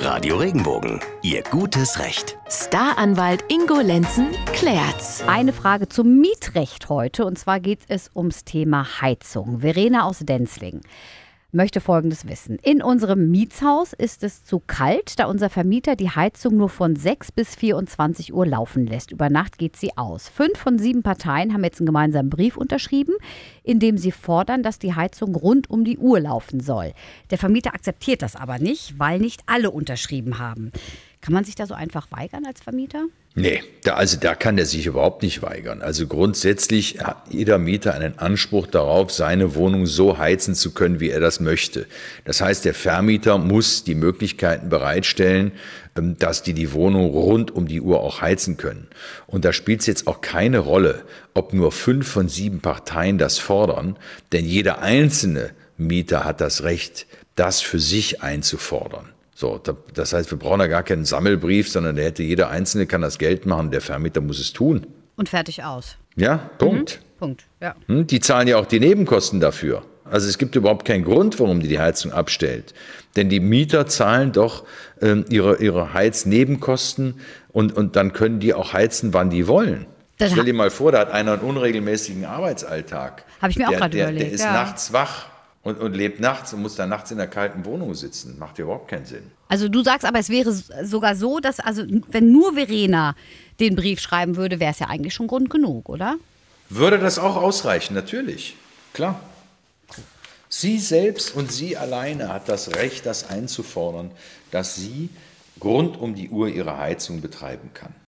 Radio Regenbogen, Ihr gutes Recht. Staranwalt Ingo Lenzen klärt's. Eine Frage zum Mietrecht heute und zwar geht es ums Thema Heizung. Verena aus Denzling möchte Folgendes wissen. In unserem Mietshaus ist es zu kalt, da unser Vermieter die Heizung nur von 6 bis 24 Uhr laufen lässt. Über Nacht geht sie aus. Fünf von sieben Parteien haben jetzt einen gemeinsamen Brief unterschrieben, in dem sie fordern, dass die Heizung rund um die Uhr laufen soll. Der Vermieter akzeptiert das aber nicht, weil nicht alle unterschrieben haben. Kann man sich da so einfach weigern als Vermieter? Nee, da, also da kann er sich überhaupt nicht weigern. Also grundsätzlich hat jeder Mieter einen Anspruch darauf, seine Wohnung so heizen zu können, wie er das möchte. Das heißt, der Vermieter muss die Möglichkeiten bereitstellen, ähm, dass die die Wohnung rund um die Uhr auch heizen können. Und da spielt es jetzt auch keine Rolle, ob nur fünf von sieben Parteien das fordern, denn jeder einzelne Mieter hat das Recht, das für sich einzufordern. So, das heißt, wir brauchen ja gar keinen Sammelbrief, sondern der hätte jeder Einzelne kann das Geld machen, der Vermieter muss es tun. Und fertig aus. Ja, Punkt. Mhm. Punkt, ja. Hm, die zahlen ja auch die Nebenkosten dafür. Also es gibt überhaupt keinen Grund, warum die die Heizung abstellt. Denn die Mieter zahlen doch ähm, ihre, ihre Heiznebenkosten und, und dann können die auch heizen, wann die wollen. Das Stell dir mal vor, da hat einer einen unregelmäßigen Arbeitsalltag. Habe ich mir der, auch gerade überlegt. Der ist ja. nachts wach und, und lebt nachts und muss dann nachts in der kalten Wohnung sitzen. Macht ja überhaupt keinen Sinn. Also du sagst aber, es wäre sogar so, dass, also wenn nur Verena den Brief schreiben würde, wäre es ja eigentlich schon Grund genug, oder? Würde das auch ausreichen, natürlich. Klar. Sie selbst und sie alleine hat das Recht, das einzufordern, dass sie rund um die Uhr ihre Heizung betreiben kann.